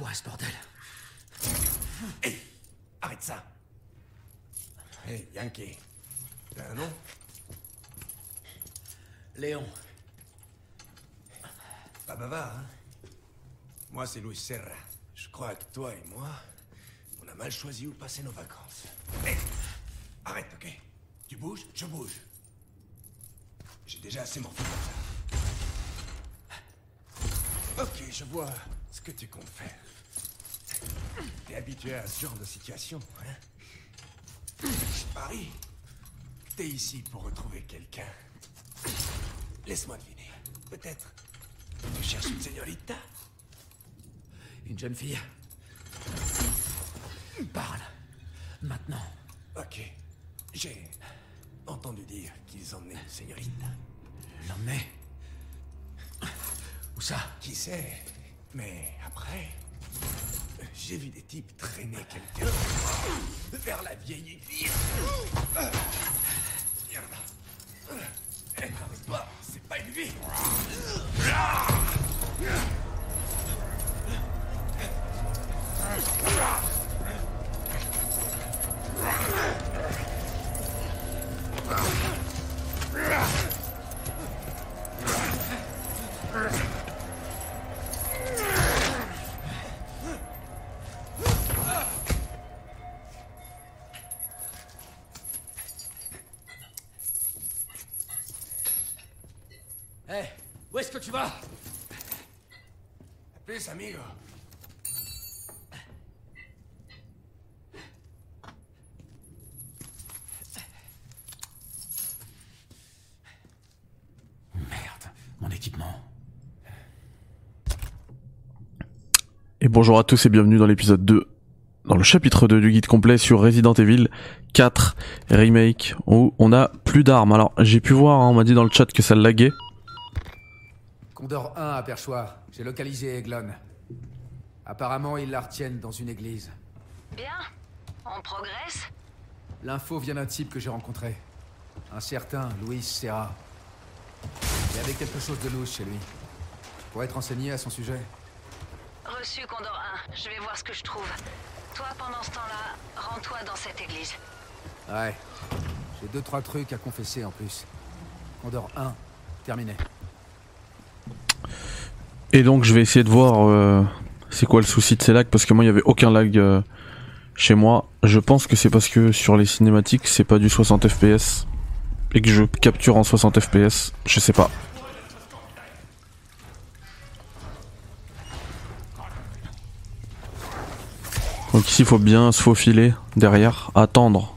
quoi ce bordel Hé Arrête ça Hé, Yankee. T'as un nom? Léon. Pas bavard, hein? Moi, c'est Luis Serra. Je crois que toi et moi, on a mal choisi où passer nos vacances. Hé Arrête, ok? Tu bouges, je bouge. J'ai déjà assez morflé comme ça. Ok, je vois ce que tu comptes faire. T'es habitué à ce genre de situation, hein? Que t'es ici pour retrouver quelqu'un. Laisse-moi deviner. Peut-être tu cherches une señorita? Une jeune fille? Parle. Maintenant. Ok. J'ai entendu dire qu'ils emmenaient une señorita. L'emmener? Où ça? Qui sait? Mais après, j'ai vu des types traîner quelqu'un vers la vieille église. Tu vas Plus, amigo. Merde, mon équipement. Et bonjour à tous et bienvenue dans l'épisode 2, dans le chapitre 2 du guide complet sur Resident Evil 4 Remake, où on a plus d'armes. Alors j'ai pu voir, hein, on m'a dit dans le chat que ça laguait. Condor 1 à Perchoir. J'ai localisé Eglon. Apparemment, ils la retiennent dans une église. Bien, on progresse L'info vient d'un type que j'ai rencontré. Un certain Luis Serra. Il y avait quelque chose de louche chez lui. Je pourrais être renseigné à son sujet. Reçu Condor 1, je vais voir ce que je trouve. Toi, pendant ce temps-là, rends-toi dans cette église. Ouais. J'ai deux, trois trucs à confesser en plus. Condor 1, terminé. Et donc je vais essayer de voir euh, c'est quoi le souci de ces lags, parce que moi il y avait aucun lag euh, chez moi. Je pense que c'est parce que sur les cinématiques c'est pas du 60 fps, et que je capture en 60 fps, je sais pas. Donc ici il faut bien se faufiler derrière, attendre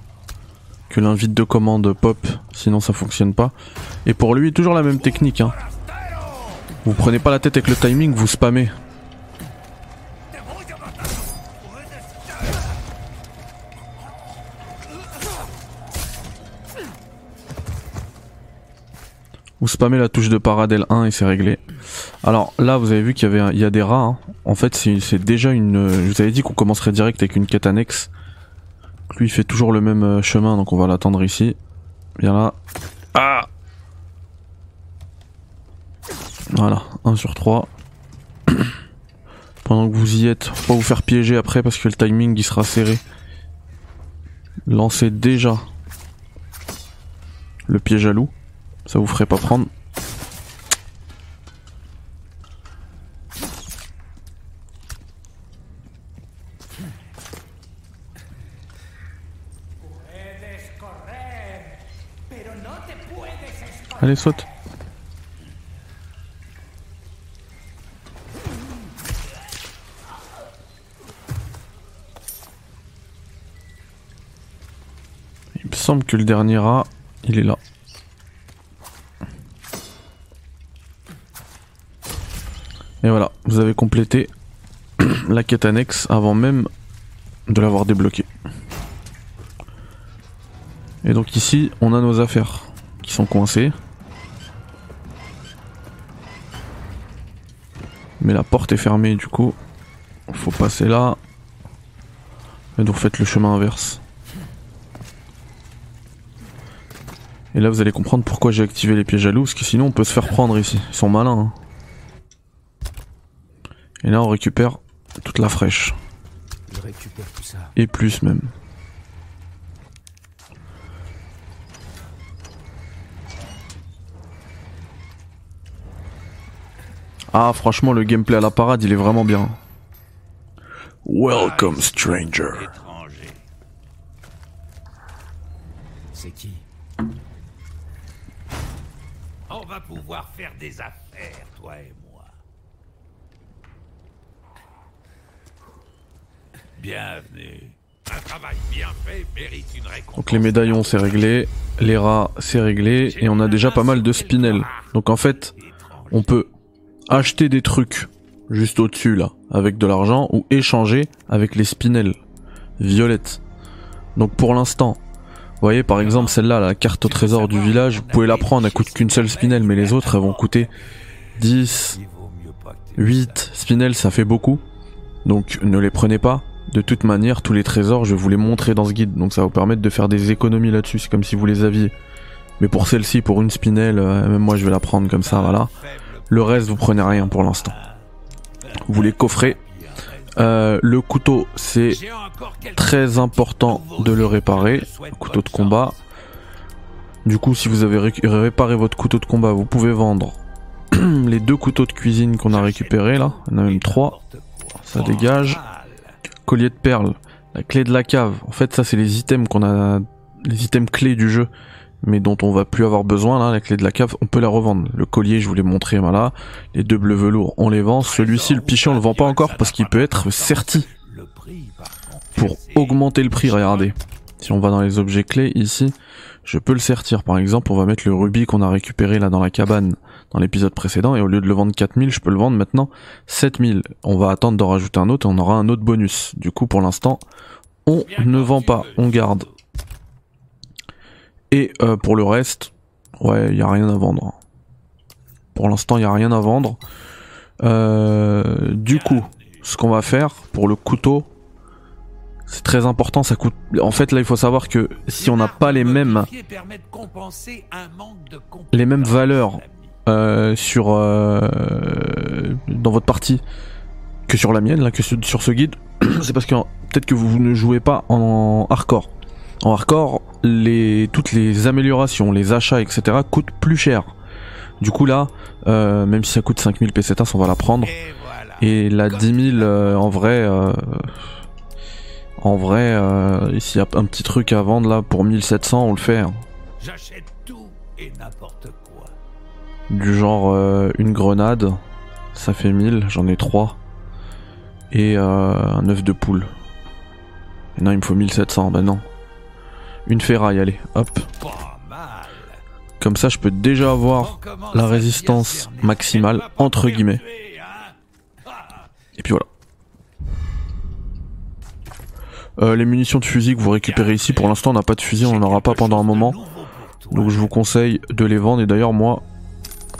que l'invite de commande pop, sinon ça fonctionne pas. Et pour lui toujours la même technique hein. Vous prenez pas la tête avec le timing, vous spammez. Vous spammez la touche de paradel 1 et c'est réglé. Alors là, vous avez vu qu'il y avait a des rats. hein. En fait, c'est c'est déjà une. euh, Je vous avais dit qu'on commencerait direct avec une quête annexe. Lui, il fait toujours le même euh, chemin, donc on va l'attendre ici. Viens là. Ah Voilà, 1 sur 3. Pendant que vous y êtes, faut pas vous faire piéger après parce que le timing il sera serré. Lancez déjà le piège à loup. Ça vous ferait pas prendre. Allez, saute. Que le dernier rat, il est là. Et voilà, vous avez complété la quête annexe avant même de l'avoir débloqué. Et donc ici, on a nos affaires qui sont coincées. Mais la porte est fermée du coup. Faut passer là. Et donc faites le chemin inverse. Et là vous allez comprendre pourquoi j'ai activé les pièges à loup, parce que sinon on peut se faire prendre ici. Ils sont malins. hein. Et là on récupère toute la fraîche. Je récupère tout ça. Et plus même. Ah franchement le gameplay à la parade il est vraiment bien. Welcome stranger. C'est qui On pouvoir faire des affaires, toi et moi. Bienvenue. Un travail bien fait mérite une récompense. Donc les médaillons c'est réglé, les rats c'est réglé et on a déjà pas mal de spinels. Donc en fait on peut acheter des trucs juste au-dessus là avec de l'argent ou échanger avec les spinels violettes. Donc pour l'instant, voyez par exemple celle-là, la carte au trésor du village, vous pouvez la prendre, elle coûte qu'une seule spinel mais les autres elles vont coûter 10, Il vaut mieux pas que tu 8 spinels ça fait beaucoup. Donc ne les prenez pas. De toute manière, tous les trésors, je vous les montrer dans ce guide. Donc ça va vous permettre de faire des économies là-dessus. C'est comme si vous les aviez. Mais pour celle-ci, pour une spinel, euh, même moi je vais la prendre comme ça, voilà. Le reste, vous prenez rien pour l'instant. Vous les coffrez. Euh, le couteau, c'est très important de le réparer. Couteau de combat. Du coup, si vous avez ré- réparé votre couteau de combat, vous pouvez vendre les deux couteaux de cuisine qu'on a récupérés là. En a même trois. Ça dégage. Collier de perles. La clé de la cave. En fait, ça, c'est les items qu'on a, les items clés du jeu, mais dont on va plus avoir besoin là. La clé de la cave, on peut la revendre. Le collier, je vous l'ai montré, voilà. Les deux bleus velours, on les vend. Celui-ci, le pichet, on le vend pas encore parce qu'il peut être contre, pour augmenter le prix. Regardez. Si on va dans les objets clés ici, je peux le sertir. Par exemple, on va mettre le rubis qu'on a récupéré là dans la cabane dans l'épisode précédent et au lieu de le vendre 4000, je peux le vendre maintenant 7000. On va attendre d'en rajouter un autre et on aura un autre bonus. Du coup, pour l'instant, on ne vend pas, on garde. Et euh, pour le reste, ouais, il y a rien à vendre. Pour l'instant, il y a rien à vendre. Euh, du coup, ce qu'on va faire pour le couteau, c'est très important, ça coûte. En fait, là, il faut savoir que si on n'a pas les mêmes, les mêmes valeurs euh, sur dans votre partie que sur la mienne, là, que sur ce guide, c'est parce que peut-être que vous ne jouez pas en hardcore. En hardcore, les toutes les améliorations, les achats, etc. coûtent plus cher. Du coup là, euh, même si ça coûte 5000 pesetas, on va la prendre. Et voilà. Et la 10 000, euh, en vrai, euh, en vrai, s'il y a un petit truc à vendre là pour 1700, on le fait. hein. J'achète tout et n'importe quoi. Du genre une grenade, ça fait 1000, j'en ai 3. Et un œuf de poule. Et non, il me faut 1700, bah non. Une ferraille, allez, hop. Comme ça, je peux déjà avoir la résistance maximale, entre guillemets. Et puis voilà. Euh, les munitions de fusil que vous récupérez ici, pour l'instant on n'a pas de fusil, on n'en aura pas pendant un moment. Donc je vous conseille de les vendre et d'ailleurs moi,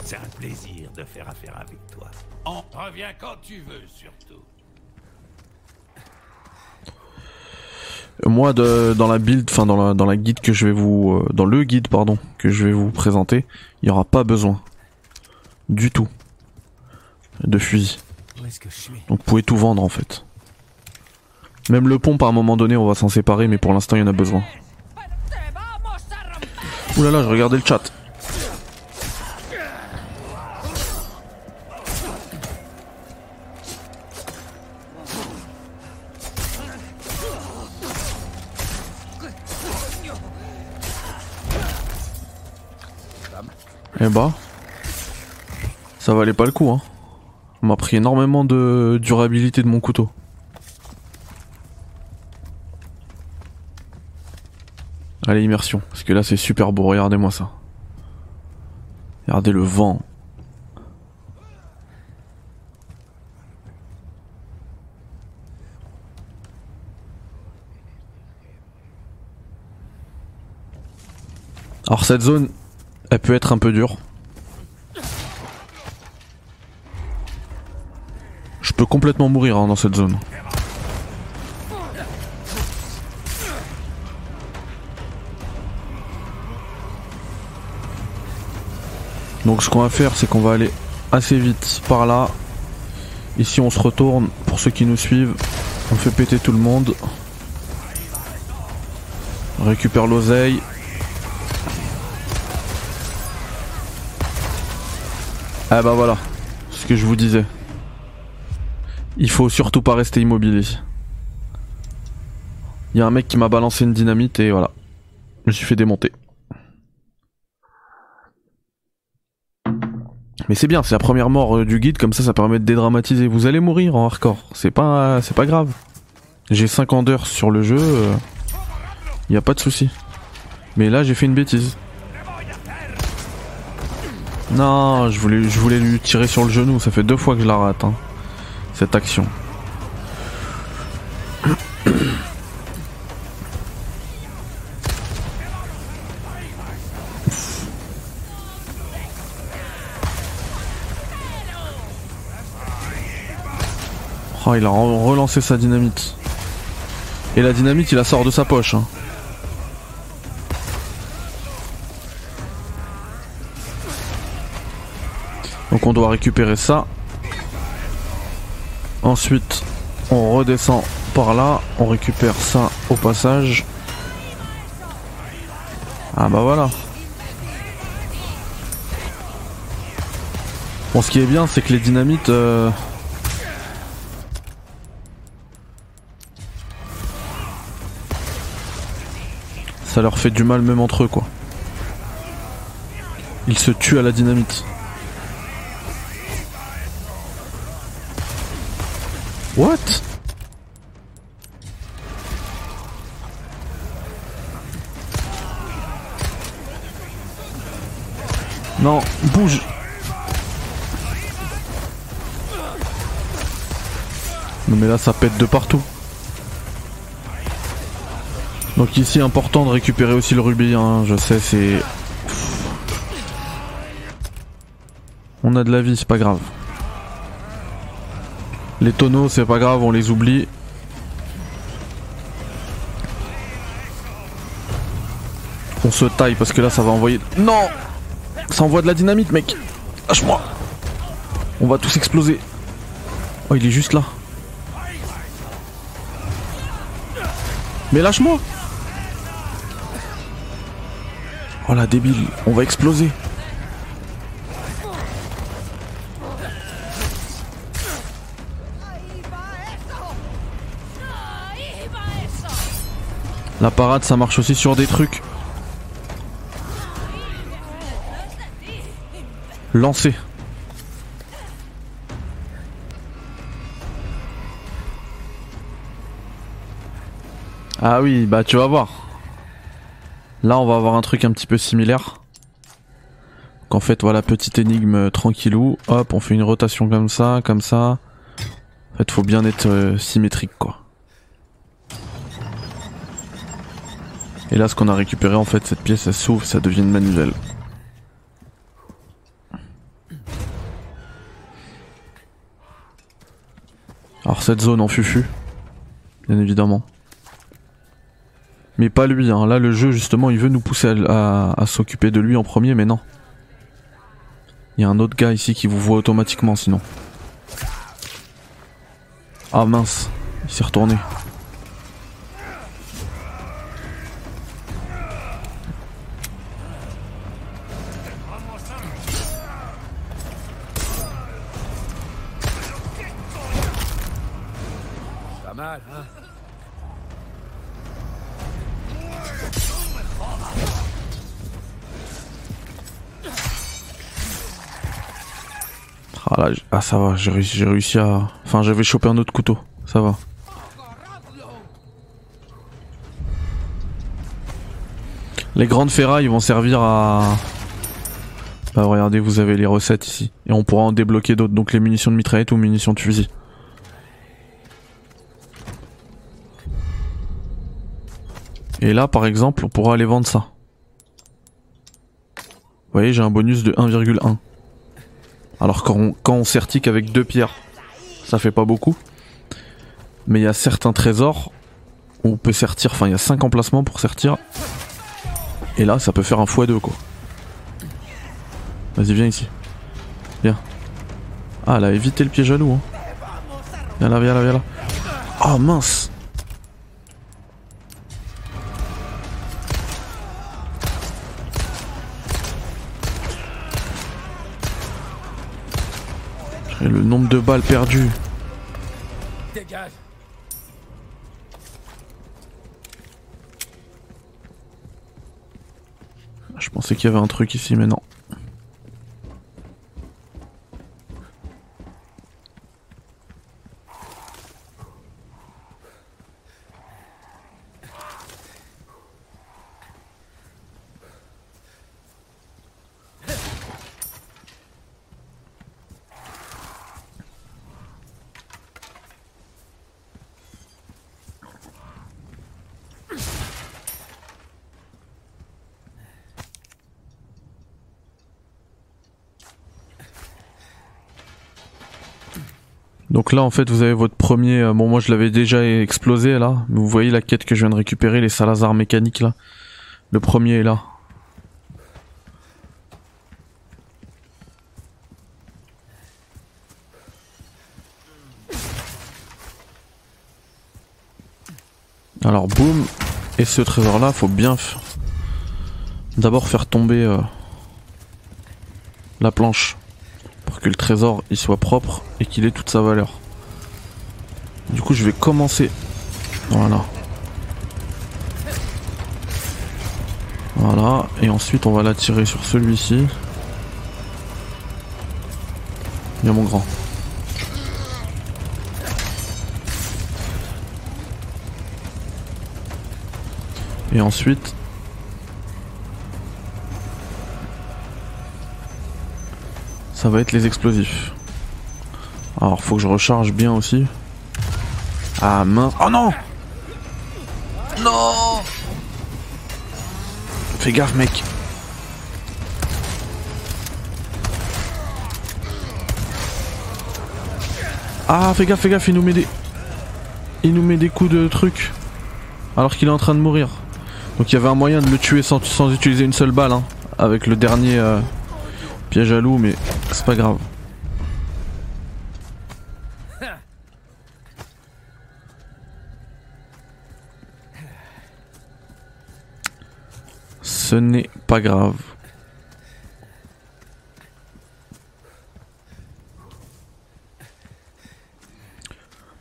C'est un plaisir de faire affaire avec toi. On revient quand tu veux, surtout. Moi de, dans la build, enfin dans la, dans la guide que je vais vous, euh, dans le guide pardon que je vais vous présenter, il n'y aura pas besoin du tout de fusil. Donc vous pouvez tout vendre en fait. Même le pompe à un moment donné on va s'en séparer mais pour l'instant il y en a besoin. Ouh là là, je regardais le chat. Eh bah, ça valait pas le coup hein. On m'a pris énormément de durabilité de mon couteau. Allez, immersion. Parce que là, c'est super beau. Regardez-moi ça. Regardez le vent. Alors cette zone, elle peut être un peu dure. Je peux complètement mourir hein, dans cette zone. Donc ce qu'on va faire c'est qu'on va aller assez vite par là. Ici on se retourne pour ceux qui nous suivent, on fait péter tout le monde. On récupère l'oseille. Ah bah voilà, ce que je vous disais. Il faut surtout pas rester immobile ici. Il y a un mec qui m'a balancé une dynamite et voilà. Je me suis fait démonter. Mais c'est bien, c'est la première mort euh, du guide, comme ça ça permet de dédramatiser. Vous allez mourir en hardcore, c'est pas, c'est pas grave. J'ai 50 heures sur le jeu, euh, y a pas de souci. Mais là j'ai fait une bêtise. Non, je voulais, lui tirer sur le genou, ça fait deux fois que je la rate, hein, cette action. Oh, il a re- relancé sa dynamite. Et la dynamite, il la sort de sa poche. hein. Donc on doit récupérer ça. Ensuite, on redescend par là. On récupère ça au passage. Ah bah voilà. Bon, ce qui est bien, c'est que les dynamites... euh, Ça leur fait du mal même entre eux quoi. Ils se tuent à la dynamite. What? Non, bouge Non mais là ça pète de partout. Donc ici important de récupérer aussi le rubis, hein, je sais c'est... On a de la vie, c'est pas grave. Les tonneaux, c'est pas grave, on les oublie. On se taille parce que là ça va envoyer... Non Ça envoie de la dynamite mec Lâche-moi On va tous exploser. Oh il est juste là. Mais lâche-moi Oh la débile, on va exploser. La parade ça marche aussi sur des trucs. Lancer. Ah oui, bah tu vas voir. Là, on va avoir un truc un petit peu similaire. Qu'en fait, voilà, petite énigme euh, tranquillou. Hop, on fait une rotation comme ça, comme ça. En fait, faut bien être euh, symétrique, quoi. Et là, ce qu'on a récupéré, en fait, cette pièce, elle s'ouvre, ça devient une manivelle. Alors, cette zone en fufu, bien évidemment. Mais pas lui, hein. là le jeu justement il veut nous pousser à, s'occuper de lui en premier mais non. Il y a un autre gars ici qui vous voit automatiquement sinon. Ah mince, il s'est retourné. Ça va, j'ai réussi, à... Enfin j'avais chopé un autre couteau, ça va. Les grandes ferrailles vont servir à... Bah regardez, vous avez les recettes ici. Et on pourra en débloquer d'autres, donc les munitions de mitraillette ou munitions de fusil. Et là par exemple, on pourra aller vendre ça. Vous voyez, j'ai un bonus de 1,1. Alors quand on, quand on sertique avec deux pierres, ça fait pas beaucoup. Mais il y a certains trésors où on peut sertir, enfin il y a 5 emplacements pour sertir. Et là ça peut faire un x2 quoi. Vas-y viens ici. Viens. Ah elle a évité le piège à loup. Hein. Viens là, viens là, viens là. Oh mince Et le nombre de balles perdues. Dégage Je pensais qu'il y avait un truc ici, mais non. Donc là en fait vous avez votre premier, euh, bon moi je l'avais déjà explosé là, vous voyez la quête que je viens de récupérer, les Salazar mécaniques là. Le premier est là. Alors boum, et ce trésor là faut bien d'abord faire tomber euh, la planche le trésor il soit propre et qu'il ait toute sa valeur. Du coup, je vais commencer. Voilà. Voilà, et ensuite on va l'attirer sur celui-ci. Viens mon grand. Et ensuite, ça va être les explosifs. Alors faut que je recharge bien aussi. Ah mince. Oh non Non Fais gaffe mec. Ah fais gaffe, fais gaffe, il nous met des. Il nous met des coups de truc. Alors qu'il est en train de mourir. Donc il y avait un moyen de le tuer sans, utiliser une seule balle, hein, avec le dernier euh, piège à loup, mais c'est pas grave. Ce n'est pas grave.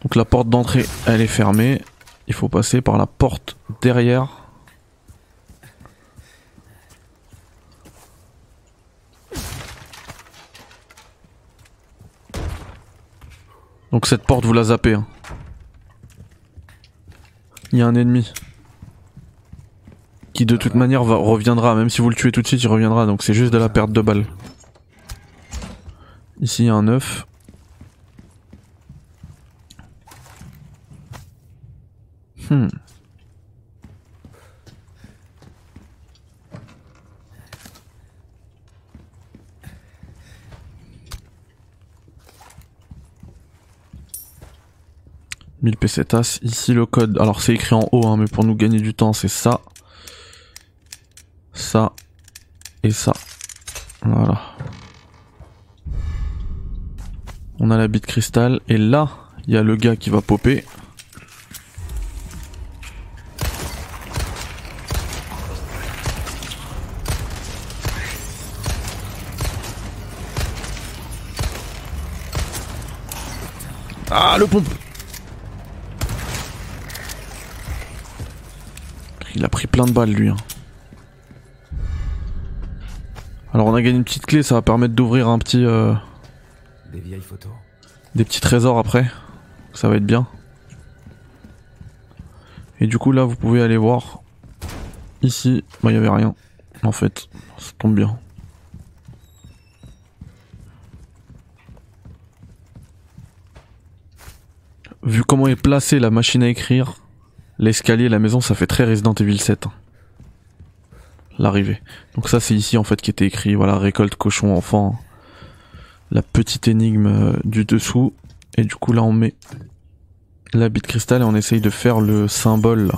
Donc la porte d'entrée, elle est fermée. Il faut passer par la porte derrière. Donc cette porte, vous la zappez. hein. Il y a un ennemi. Qui de toute manière reviendra. Même si vous le tuez tout de suite, il reviendra. Donc c'est juste de la perte de balles. Ici, il y a un œuf. Hmm. « 1000 pesetas. Ici le code. Alors c'est écrit en haut, hein, mais pour nous gagner du temps, c'est ça. Ça. Et ça. Voilà. On a la bite cristal. Et là, il y a le gars qui va popper. Ah, le pompe Il a pris plein de balles, lui. hein. Alors, on a gagné une petite clé, ça va permettre d'ouvrir un petit... euh, Des vieilles photos. des petits trésors après. Ça va être bien. Et du coup, là, vous pouvez aller voir. Ici, bah, il y avait rien. En fait, ça tombe bien. Vu comment est placée la machine à écrire, l'escalier, la maison, ça fait très Resident Evil 7. hein. L'arrivée. Donc ça, c'est ici en fait qui était écrit. Voilà, récolte cochon enfant. La petite énigme euh, du dessous. Et du coup, là, on met la bite cristal et on essaye de faire le symbole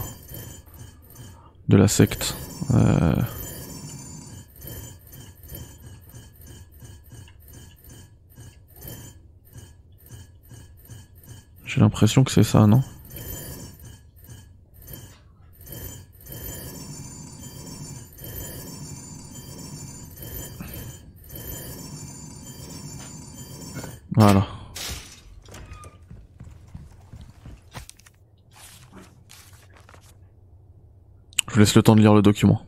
de la secte. Euh, J'ai l'impression que c'est ça, non Voilà. Je vous laisse le temps de lire le document.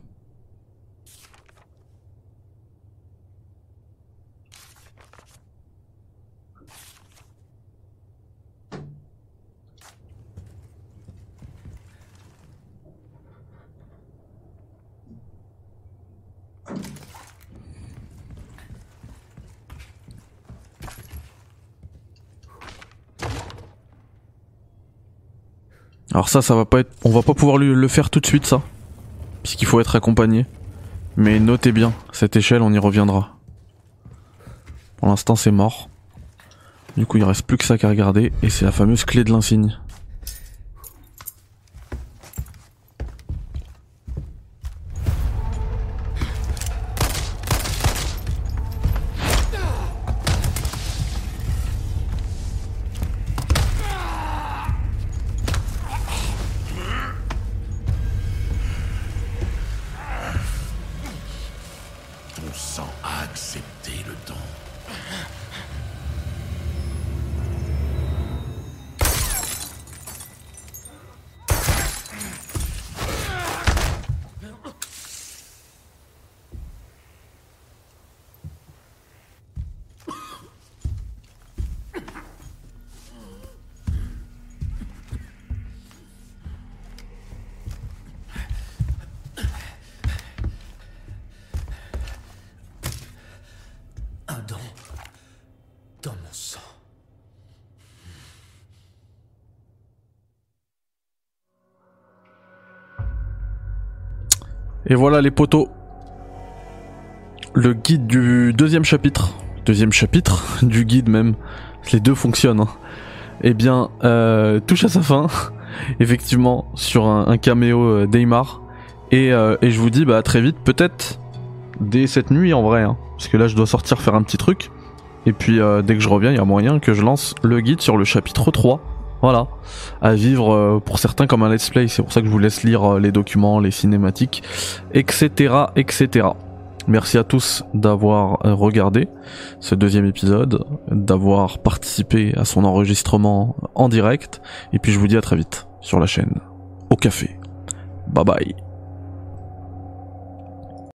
Alors ça, ça va pas être, on va pas pouvoir le le faire tout de suite ça, puisqu'il faut être accompagné. Mais notez bien, cette échelle, on y reviendra. Pour l'instant, c'est mort. Du coup, il reste plus que ça qu'à regarder, et c'est la fameuse clé de l'insigne. Et voilà les poteaux. Le guide du deuxième chapitre. Deuxième chapitre du guide même. Les deux fonctionnent. hein. Eh bien, euh, touche à sa fin. Effectivement, sur un, caméo euh, d'Eymar. Et, euh, et je vous dis bah à très vite, peut-être dès cette nuit en vrai. hein. parce que là je dois sortir faire un petit truc. Et puis dès que je reviens, il y a moyen que je lance le guide sur le chapitre 3. Voilà. À vivre euh, pour certains comme un let's play. C'est pour ça que je vous laisse lire euh, les documents, les cinématiques, etc. etc. Merci à tous d'avoir euh, regardé ce deuxième épisode, d'avoir participé à son enregistrement en direct. Et puis je vous dis à très vite sur la chaîne. Au café. Bye bye.